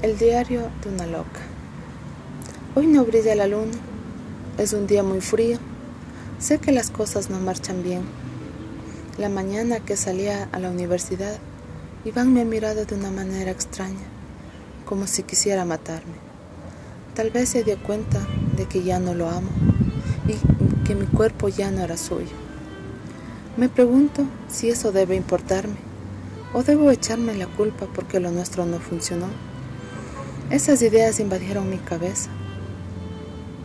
El diario de una loca. Hoy no brilla la luna. Es un día muy frío. Sé que las cosas no marchan bien. La mañana que salía a la universidad, Iván me ha mirado de una manera extraña, como si quisiera matarme. Tal vez se dio cuenta de que ya no lo amo y que mi cuerpo ya no era suyo. Me pregunto si eso debe importarme o debo echarme la culpa porque lo nuestro no funcionó. Esas ideas invadieron mi cabeza.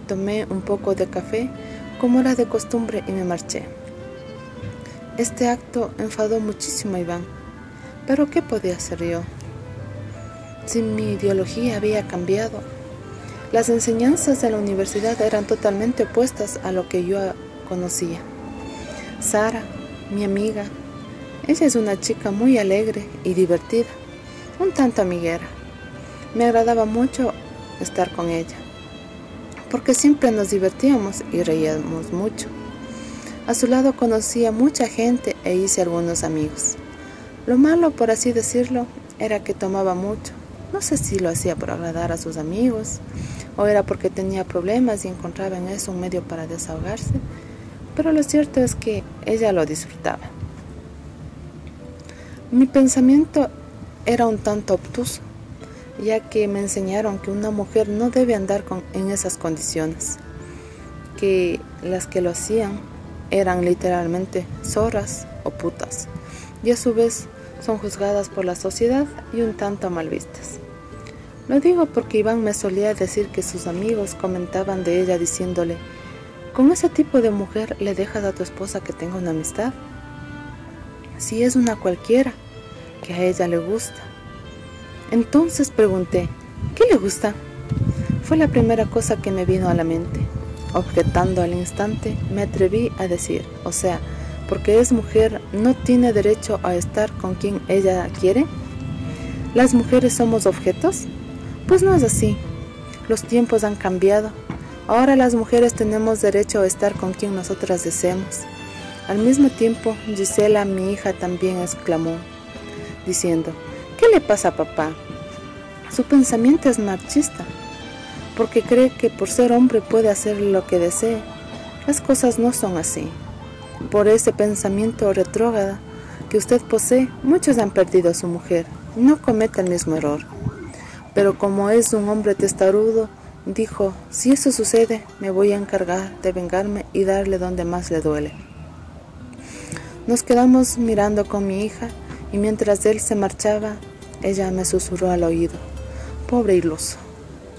Tomé un poco de café como era de costumbre y me marché. Este acto enfadó muchísimo a Iván, pero ¿qué podía hacer yo? Si mi ideología había cambiado, las enseñanzas de la universidad eran totalmente opuestas a lo que yo conocía. Sara, mi amiga, ella es una chica muy alegre y divertida, un tanto amiguera. Me agradaba mucho estar con ella, porque siempre nos divertíamos y reíamos mucho. A su lado conocía mucha gente e hice algunos amigos. Lo malo, por así decirlo, era que tomaba mucho. No sé si lo hacía por agradar a sus amigos o era porque tenía problemas y encontraba en eso un medio para desahogarse, pero lo cierto es que ella lo disfrutaba. Mi pensamiento era un tanto obtuso ya que me enseñaron que una mujer no debe andar con, en esas condiciones, que las que lo hacían eran literalmente zorras o putas, y a su vez son juzgadas por la sociedad y un tanto mal vistas. Lo digo porque Iván me solía decir que sus amigos comentaban de ella diciéndole, ¿con ese tipo de mujer le dejas a tu esposa que tenga una amistad? Si es una cualquiera, que a ella le gusta, entonces pregunté, ¿qué le gusta? Fue la primera cosa que me vino a la mente. Objetando al instante, me atreví a decir, o sea, porque es mujer, ¿no tiene derecho a estar con quien ella quiere? ¿Las mujeres somos objetos? Pues no es así. Los tiempos han cambiado. Ahora las mujeres tenemos derecho a estar con quien nosotras deseemos. Al mismo tiempo, Gisela, mi hija, también exclamó, diciendo, ¿Qué le pasa a papá? Su pensamiento es machista, porque cree que por ser hombre puede hacer lo que desee. Las cosas no son así. Por ese pensamiento retrógrado que usted posee, muchos han perdido a su mujer. No cometa el mismo error. Pero como es un hombre testarudo, dijo, si eso sucede, me voy a encargar de vengarme y darle donde más le duele. Nos quedamos mirando con mi hija y mientras él se marchaba, ella me susurró al oído, pobre iluso,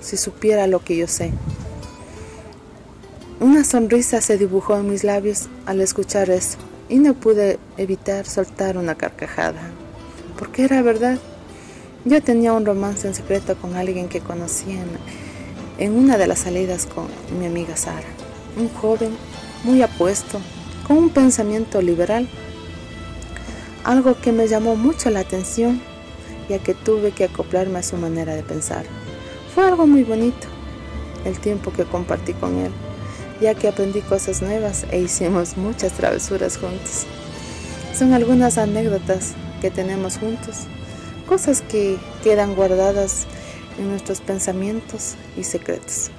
si supiera lo que yo sé. Una sonrisa se dibujó en mis labios al escuchar eso y no pude evitar soltar una carcajada, porque era verdad. Yo tenía un romance en secreto con alguien que conocí en, en una de las salidas con mi amiga Sara, un joven muy apuesto, con un pensamiento liberal, algo que me llamó mucho la atención ya que tuve que acoplarme a su manera de pensar. Fue algo muy bonito el tiempo que compartí con él, ya que aprendí cosas nuevas e hicimos muchas travesuras juntos. Son algunas anécdotas que tenemos juntos, cosas que quedan guardadas en nuestros pensamientos y secretos.